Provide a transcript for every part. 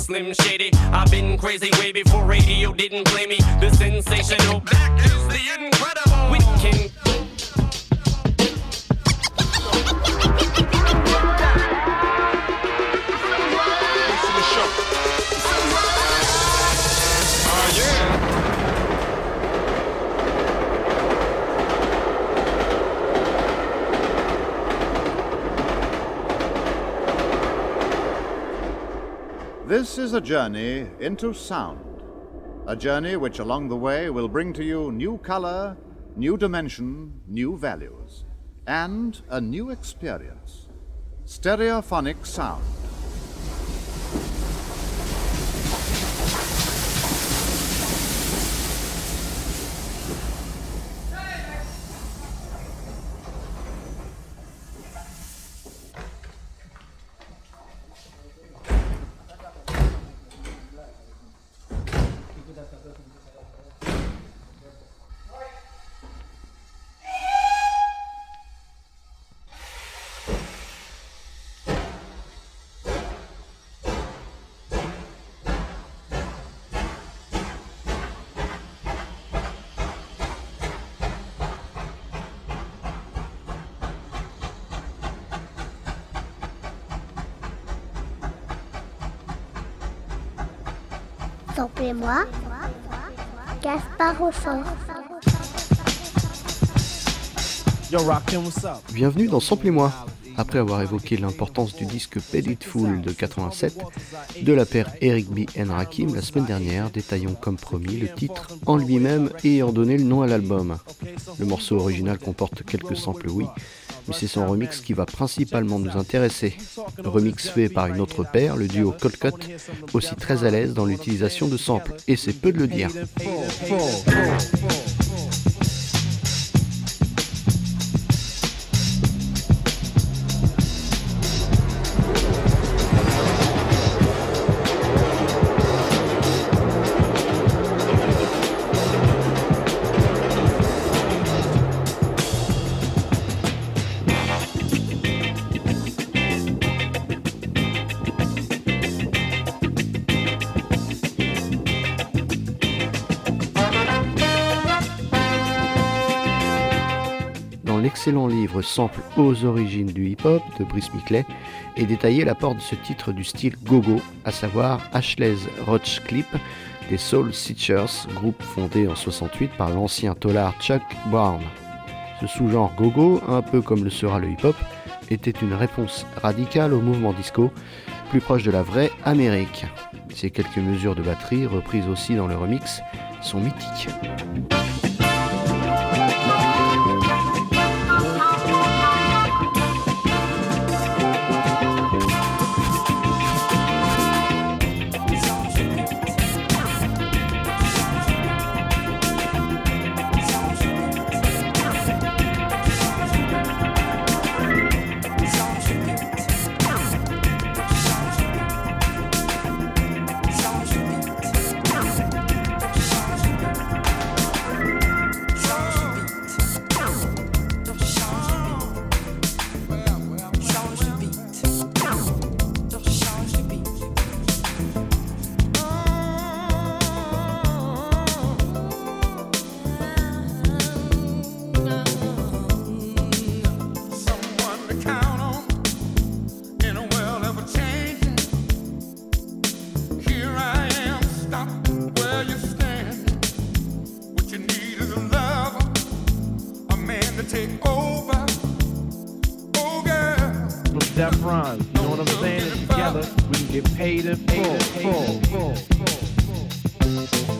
Slim Shady. I've been crazy way before radio didn't play me. The sensational black is the incredible. We can This is a journey into sound. A journey which along the way will bring to you new color, new dimension, new values, and a new experience. Stereophonic sound. Sorprends-moi. Gaspard Bienvenue dans Sample-moi. Après avoir évoqué l'importance du disque Paid Full de 87 de la paire Eric B. and Rakim la semaine dernière, détaillons comme promis le titre en lui-même et ayant donné le nom à l'album. Le morceau original comporte quelques samples, oui, mais c'est son remix qui va principalement nous intéresser. remix fait par une autre paire, le duo Cold Cut, aussi très à l'aise dans l'utilisation de samples, et c'est peu de le dire. Sample aux origines du hip-hop de Brice Miclet et détaillé l'apport de ce titre du style go-go, à savoir Ashley's Roach Clip des Soul Searchers, groupe fondé en 68 par l'ancien tolard Chuck Brown. Ce sous-genre go-go, un peu comme le sera le hip-hop, était une réponse radicale au mouvement disco, plus proche de la vraie Amérique. Ces quelques mesures de batterie, reprises aussi dans le remix, sont mythiques. take over. Oh, girl. With Def Ron, you know what I'm saying? Together, we can get paid in full, full, full, full, full.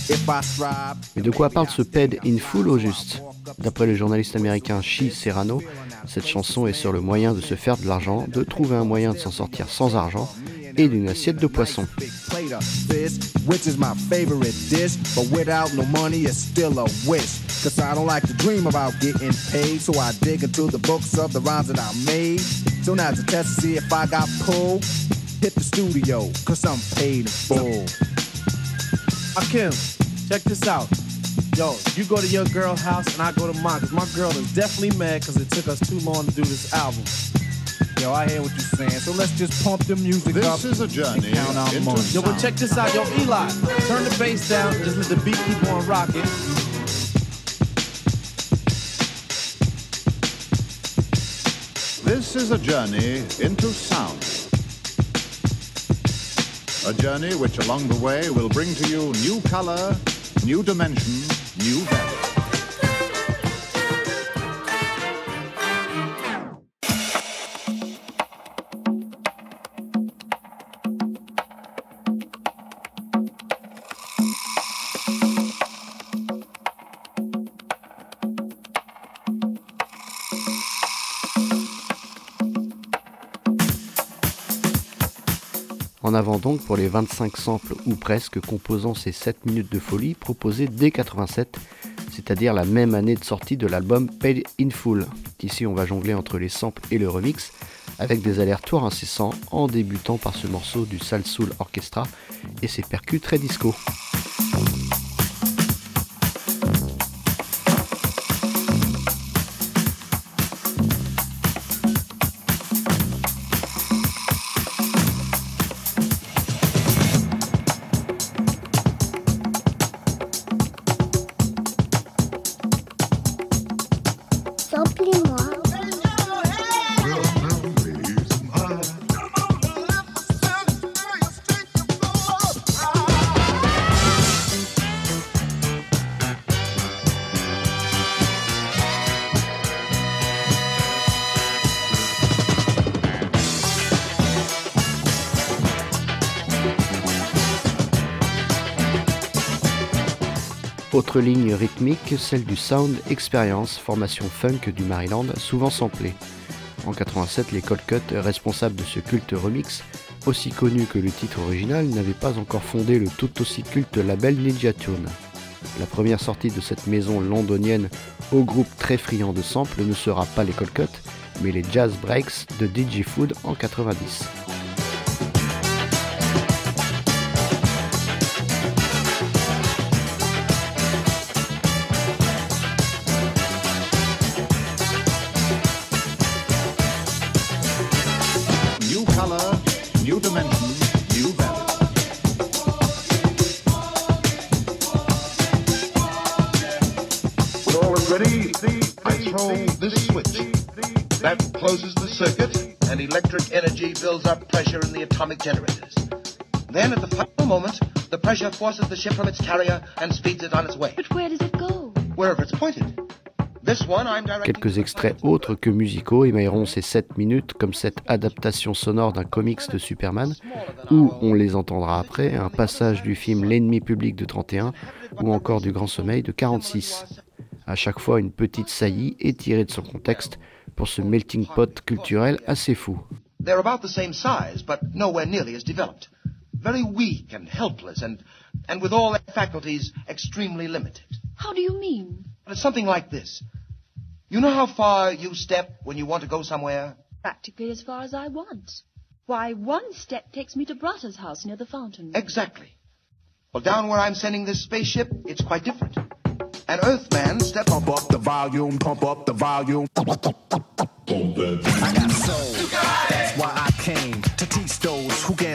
Mais de quoi parle ce PED in full au juste D'après le journaliste américain Shi Serrano, cette chanson est sur le moyen de se faire de l'argent, de trouver un moyen de s'en sortir sans argent et d'une assiette de poisson. Check this out. Yo, you go to your girl house and I go to mine. Cause my girl is definitely mad because it took us too long to do this album. Yo, I hear what you're saying. So let's just pump the music this up. This is a journey. Count. Yo, but check this out. Yo, Eli, turn the bass down. Just let the beat keep on rocking. This is a journey into sound. A journey which along the way will bring to you new color, new dimension, new. En avant donc pour les 25 samples ou presque composant ces 7 minutes de folie proposés dès 87, c'est-à-dire la même année de sortie de l'album Paid in Full. Ici on va jongler entre les samples et le remix avec des allers-retours incessants en débutant par ce morceau du Sal Soul Orchestra et ses percus très disco. Autre ligne rythmique, celle du Sound Experience, formation funk du Maryland, souvent samplée. En 87, les Cold Cut, responsables de ce culte remix, aussi connu que le titre original, n'avaient pas encore fondé le tout aussi culte label Ninja Tune. La première sortie de cette maison londonienne au groupe très friand de samples ne sera pas les Cold Cut, mais les Jazz Breaks de DJ Food en 90. Color, new dimension, new value. When all is ready, I throw this switch. That closes the circuit, and electric energy builds up pressure in the atomic generators. Then, at the final moment, the pressure forces the ship from its carrier and speeds it on its way, But where does it go? wherever it's pointed. Quelques extraits autres que musicaux émailleront ces 7 minutes comme cette adaptation sonore d'un comics de Superman, où on les entendra après, un passage du film L'ennemi public de 31 ou encore du Grand Sommeil de 46. À chaque fois, une petite saillie est tirée de son contexte pour ce melting pot culturel assez fou. They're about the same size, but nowhere nearly as developed. Very weak and helpless, and, and with all their faculties extremely limited. How do you mean? It's something like this. You know how far you step when you want to go somewhere? Practically as far as I want. Why, one step takes me to Bratta's house near the fountain. Exactly. Well, down where I'm sending this spaceship, it's quite different. An Earthman steps Pump up the volume, pump up the volume. I got soul.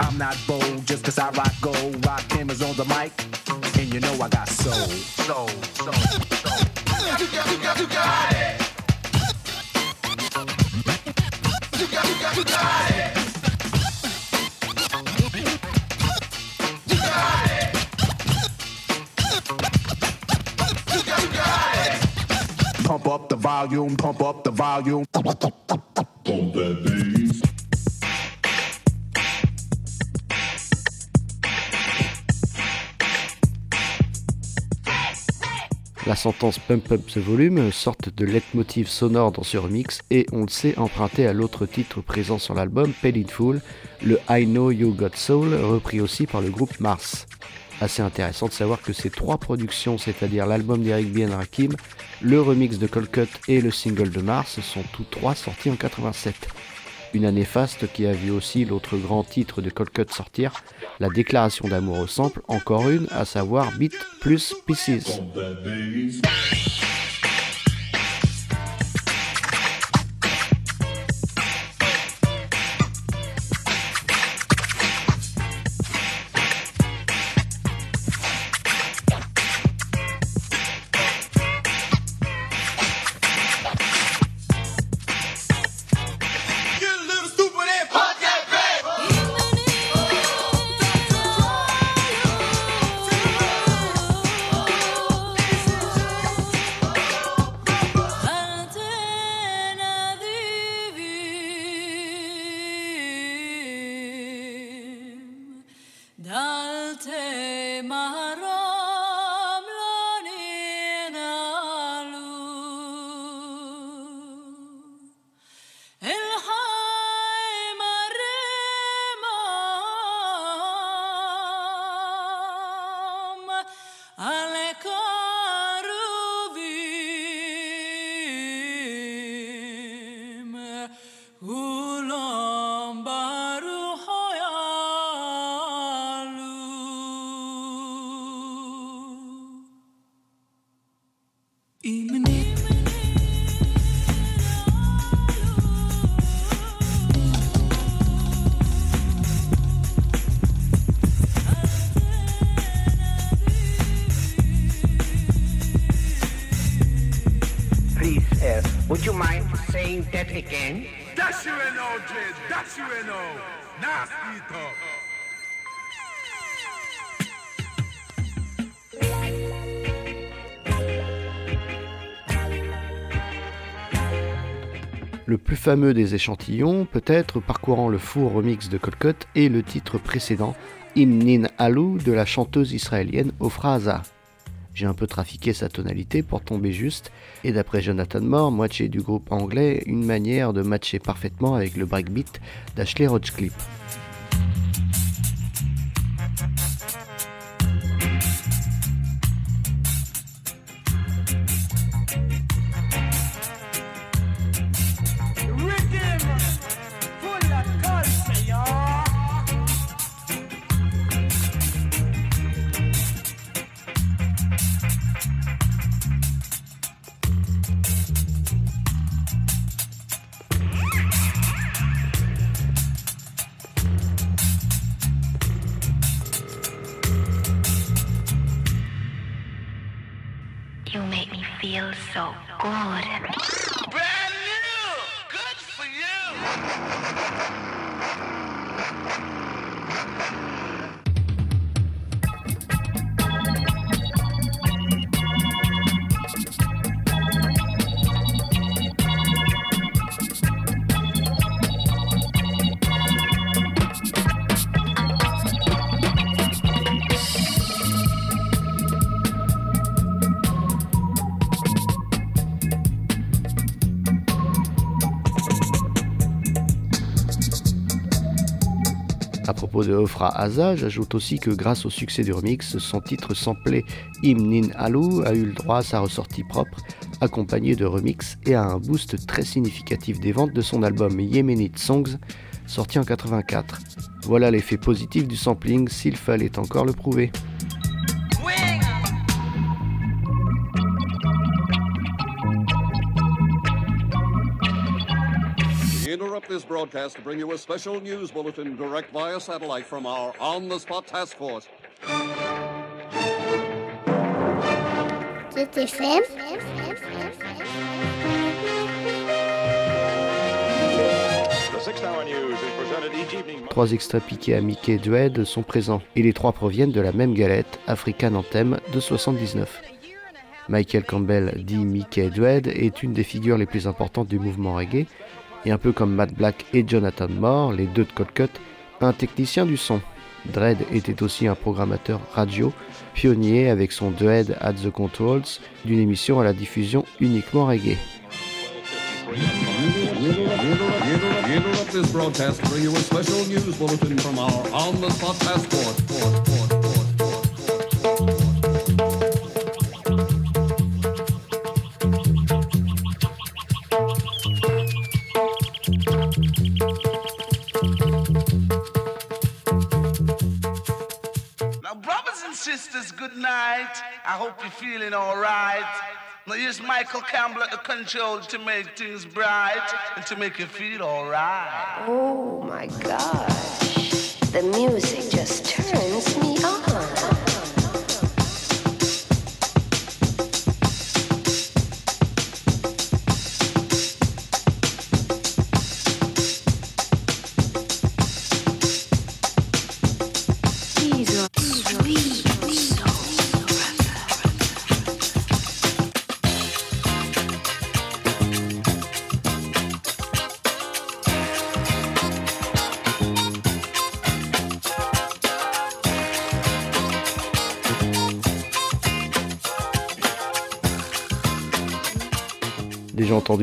I'm not bold just cause I rock gold. Rock is on the mic, and you know I got soul. Soul, soul, soul. You got, you got, you got it. You got, you you got it. Pump up the volume, pump up the volume. Pump that La sentence Pump Up the Volume, sorte de leitmotiv sonore dans ce remix, et on le sait emprunté à l'autre titre présent sur l'album, Paid in Full, le I Know You Got Soul, repris aussi par le groupe Mars. Assez intéressant de savoir que ces trois productions, c'est-à-dire l'album d'Eric Bien Rakim, le remix de Colcut et le single de Mars, sont tous trois sortis en 87. Une année faste qui a vu aussi l'autre grand titre de Colcut sortir, la déclaration d'amour au sample, encore une, à savoir Beat plus Pieces. Le plus fameux des échantillons, peut-être parcourant le four remix de Colcut, est le titre précédent, Imnin Alou, de la chanteuse israélienne Ofra. J'ai un peu trafiqué sa tonalité pour tomber juste, et d'après Jonathan Moore, moitié du groupe anglais, une manière de matcher parfaitement avec le breakbeat d'Ashley Rochcliffe. À propos de Ofra Asa, j'ajoute aussi que grâce au succès du remix, son titre samplé Imnin Alu a eu le droit à sa ressortie propre, accompagné de remix et à un boost très significatif des ventes de son album Yemenite Songs, sorti en 84. Voilà l'effet positif du sampling s'il fallait encore le prouver. This broadcast to bring you a special news bulletin direct via satellite from our on the spot task force. Trois extraits piqués à Mickey Dread sont présents et les trois proviennent de la même galette, African Anthem de 79. Michael Campbell, dit Mickey Dread, est une des figures les plus importantes du mouvement reggae et un peu comme Matt Black et Jonathan Moore, les deux de Cold Cut, un technicien du son. Dread était aussi un programmateur radio, pionnier avec son Dread at the Controls, d'une émission à la diffusion uniquement reggae. Hope you're feeling all right. Now here's Michael Campbell at the control to make things bright and to make you feel all right. Oh my gosh. The music just turns me on.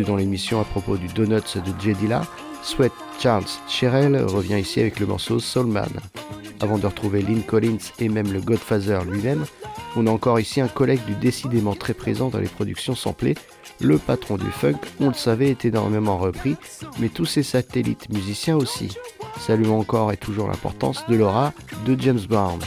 Dans l'émission à propos du Donuts de J. Dilla, Sweat Charles Sherrill revient ici avec le morceau Soulman. Avant de retrouver Lynn Collins et même le Godfather lui-même, on a encore ici un collègue du décidément très présent dans les productions samplées, le patron du funk, on le savait, est énormément repris, mais tous ses satellites musiciens aussi. Saluons encore et toujours l'importance de l'aura de James Brown.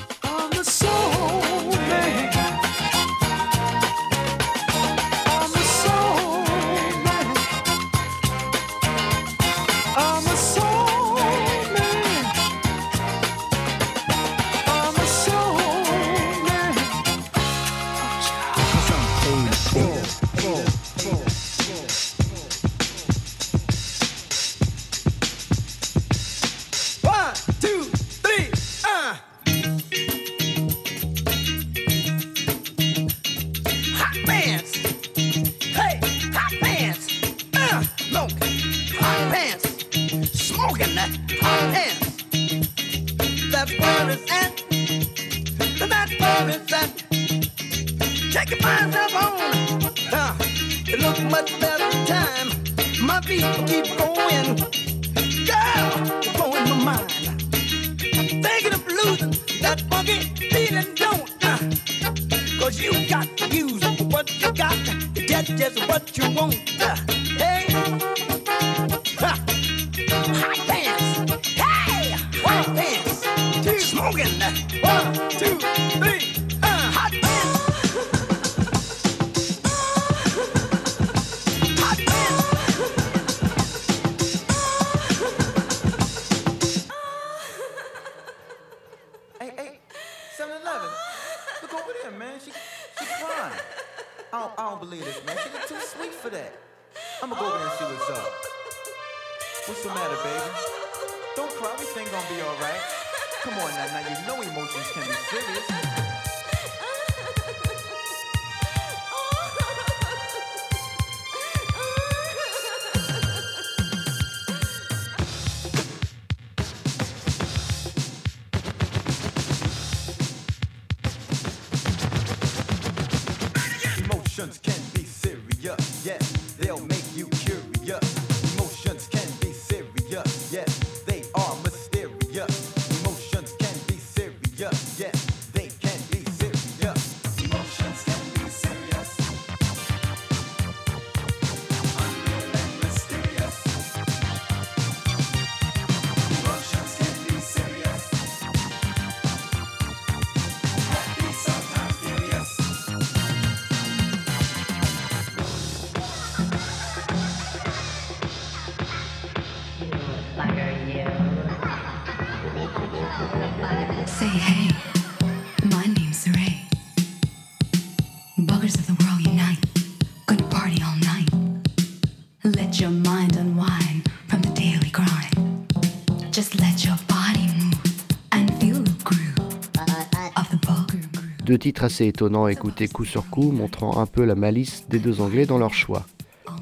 Deux titres assez étonnants à écouter coup sur coup, montrant un peu la malice des deux Anglais dans leur choix.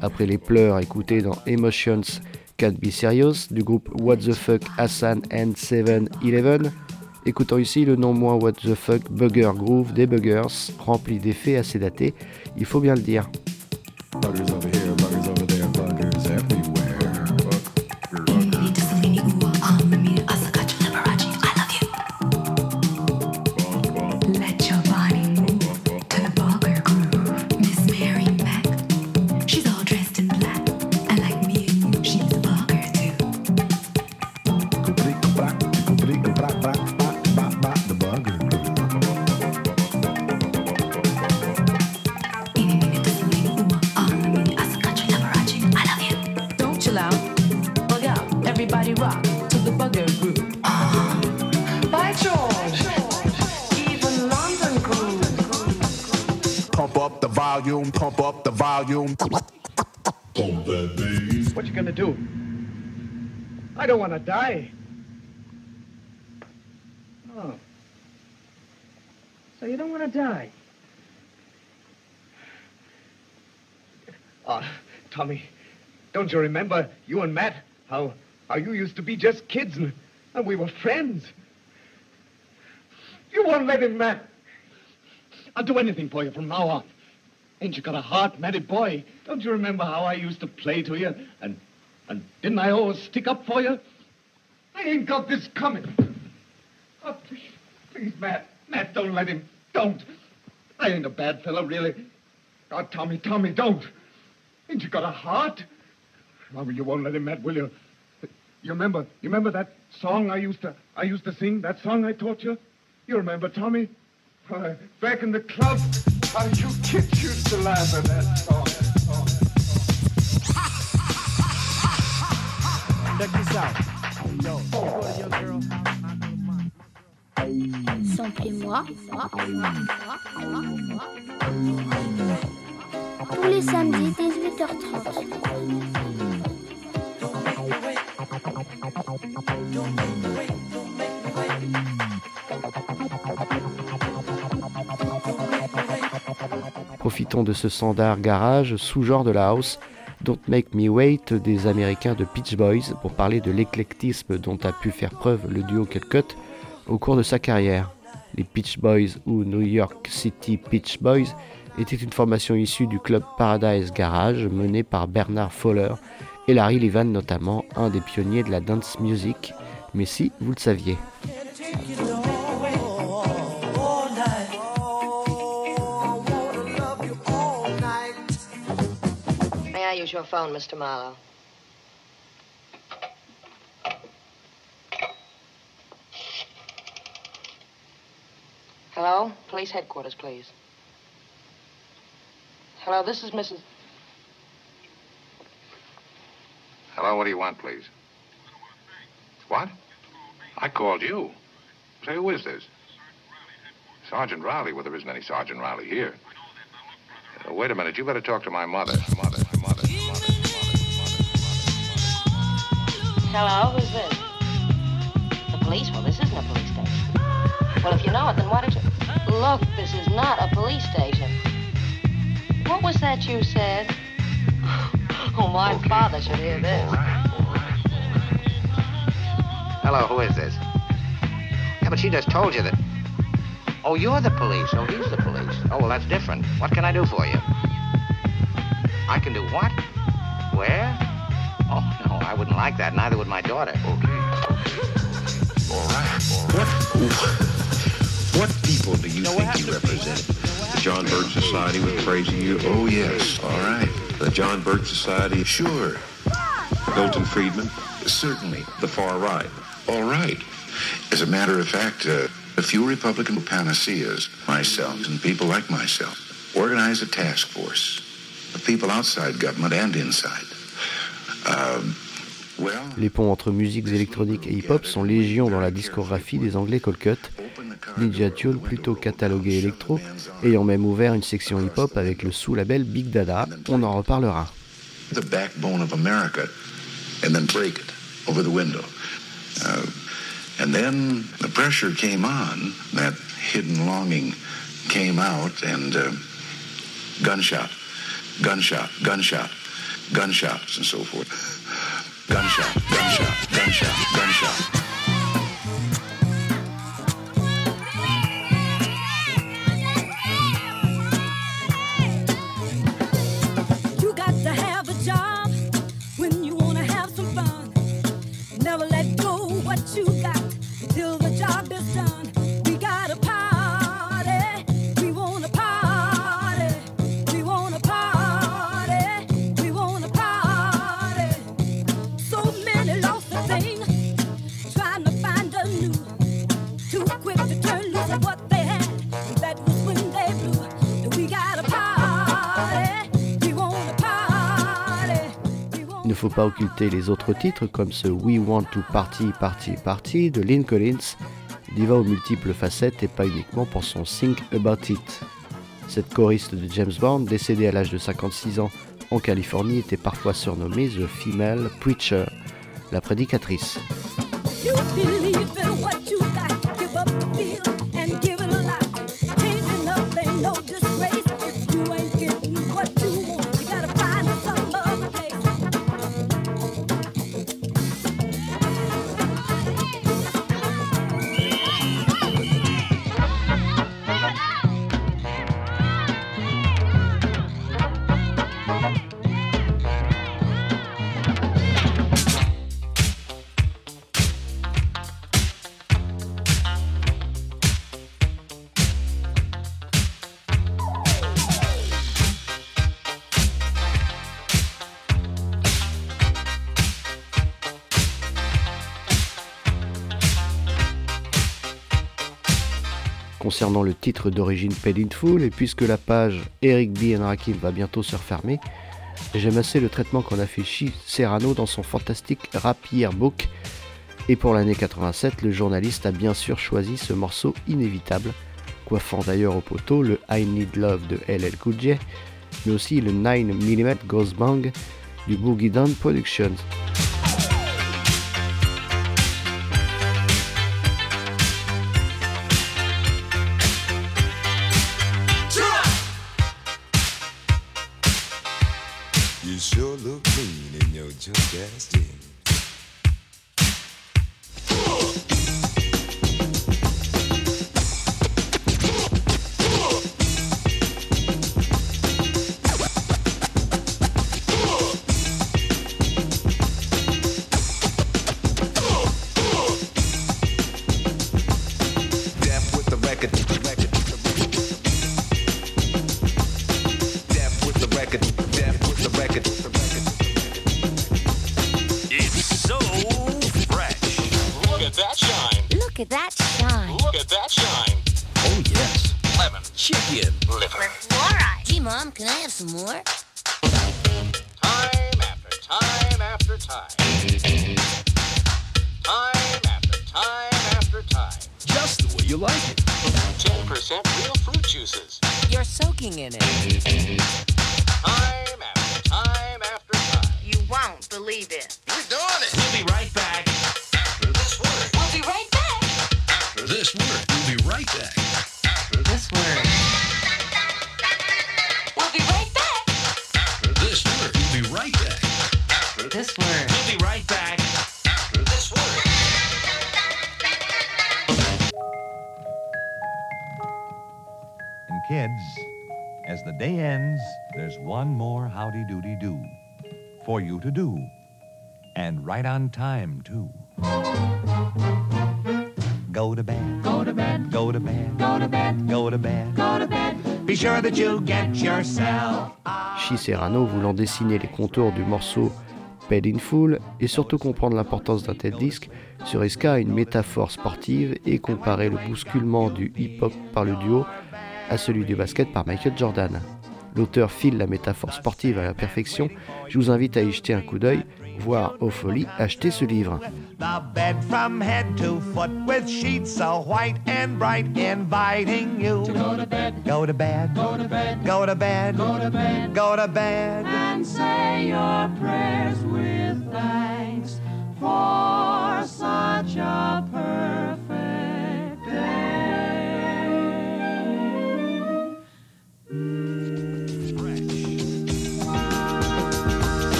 Après les pleurs écoutés dans Emotions Can't Be Serious du groupe What the Fuck Hassan and 7-Eleven, écoutons ici le non moins What the Fuck Bugger Groove des Buggers, rempli d'effets assez datés, il faut bien le dire. I don't want to die. Oh. So you don't want to die? Oh, Tommy, don't you remember you and Matt? How how you used to be just kids and, and we were friends. You won't let him, Matt. I'll do anything for you from now on. Ain't you got a heart, Matty boy? Don't you remember how I used to play to you and and didn't I always stick up for you? I ain't got this coming. Oh, please, please, Matt. Matt, don't let him. Don't. I ain't a bad fellow, really. Oh, Tommy, Tommy, don't. Ain't you got a heart? Oh, you won't let him, Matt, will you? You remember, you remember that song I used to, I used to sing? That song I taught you? You remember, Tommy? Uh, back in the club, how you kids used to laugh at that song. Check this out. Yo, Samplez-moi. Tous les samedis, 18h30. Profitons de ce standard garage, sous-genre de la house, Don't Make Me Wait des Américains de Peach Boys pour parler de l'éclectisme dont a pu faire preuve le duo Cut au cours de sa carrière. Les Peach Boys ou New York City Peach Boys étaient une formation issue du club Paradise Garage mené par Bernard Fowler et Larry Levan notamment, un des pionniers de la dance music, mais si vous le saviez. Your phone, Mr. Marlowe. Hello? Police headquarters, please. Hello, this is Mrs. Hello, what do you want, please? What? I called you. Say, who is this? Sergeant Riley. Well, there isn't any Sergeant Riley here. Uh, wait a minute. You better talk to my mother. Hello, who's this? The police? Well, this isn't a police station. Well, if you know it, then why don't you... Look, this is not a police station. What was that you said? Oh, my okay. father should hear this. Hello, who is this? Yeah, but she just told you that... Oh, you're the police. Oh, he's the police. Oh, well, that's different. What can I do for you? I can do what? Where? Oh, no, I wouldn't like that. Neither would my daughter. Okay. All right. What, what people do you think you represent? The John Birch Society was praising you. Oh, yes. All right. The John Birch Society. Sure. Milton Friedman. Certainly. The far right. All right. As a matter of fact, uh, a few Republican panaceas, myself and people like myself, organize a task force of people outside government and inside Les ponts entre musiques électroniques et hip-hop sont légion dans la discographie des Anglais Colcut. Ninja Tune, plutôt catalogué électro, ayant même ouvert une section hip-hop avec le sous-label Big Dada. On en reparlera. The backbone of America, and then break it over the window. And then the pressure came on, that hidden longing came out, and uh, gunshot, gunshot, gunshot, gunshots, and so forth. Gunshot, gunshot, gunshot, gunshot. Faut pas occulter les autres titres comme ce We Want to Party Party Party de Lynn Collins, diva aux multiples facettes et pas uniquement pour son Think About It. Cette choriste de James Bond, décédée à l'âge de 56 ans en Californie, était parfois surnommée The Female Preacher, la prédicatrice. Concernant le titre d'origine Paid in et puisque la page Eric B. and Rakim va bientôt se refermer, j'aime assez le traitement qu'en a fait Chi Serrano dans son fantastique Rap Yearbook. Et pour l'année 87, le journaliste a bien sûr choisi ce morceau inévitable, coiffant d'ailleurs au poteau le I Need Love de LL Cool J, mais aussi le 9mm Ghost Bang du Boogie Down Productions. You sure look mean in your junk ass jeans. believe in. For you to do. And right on time, too. Go to bed. Go to bed. Go to bed. Go to bed. Go to bed. Go to bed. Be sure that you get yourself. Chi Serrano voulant dessiner les contours du morceau Paid in Full et surtout comprendre l'importance d'un tel disque, se risqua à une métaphore sportive et comparer le bousculement du hip-hop par le duo à celui du basket par Michael Jordan. L'auteur file la métaphore sportive à la perfection, je vous invite à y jeter un coup d'œil voire aux folies, achetez ce livre. The bed from head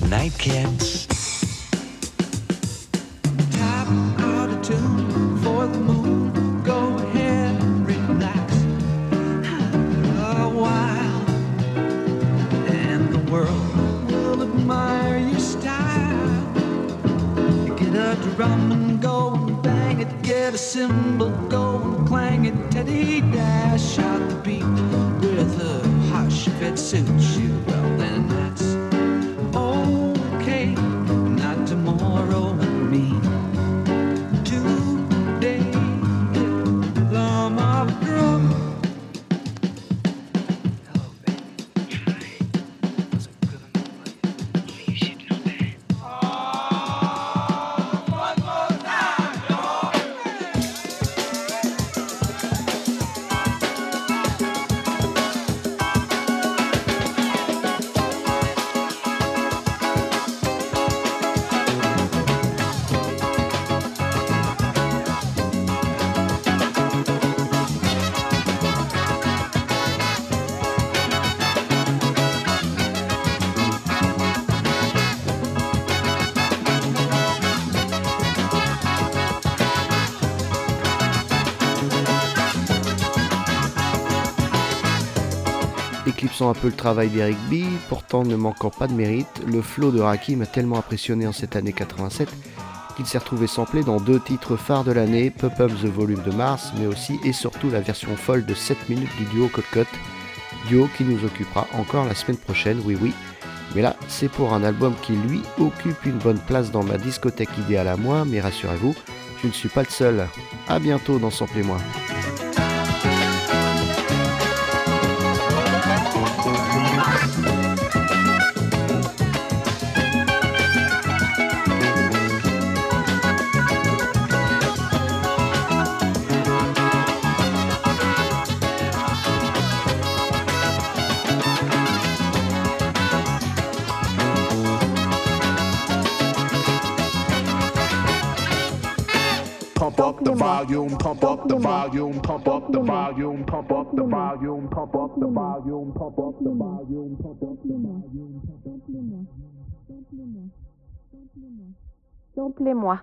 Good night, kids. Tap out a tune for the moon. Go ahead and relax. A while, and the world will admire your style. Get a drum and go and bang it. Get a cymbal, go and clang it. Teddy dash out the beat with a hush if it suits you. Le travail d'Eric B, pourtant ne manquant pas de mérite, le flow de Raki m'a tellement impressionné en cette année 87 qu'il s'est retrouvé samplé dans deux titres phares de l'année, Pop Up the Volume de Mars, mais aussi et surtout la version folle de 7 minutes du duo Colcott, duo qui nous occupera encore la semaine prochaine, oui oui. Mais là, c'est pour un album qui lui occupe une bonne place dans ma discothèque idéale à moi, mais rassurez-vous, je ne suis pas le seul. A bientôt dans Samplez-moi. Up the volume, pump up the volume, pump up the volume, pump up the volume, pump up the volume, pump up the volume. Samplez-moi.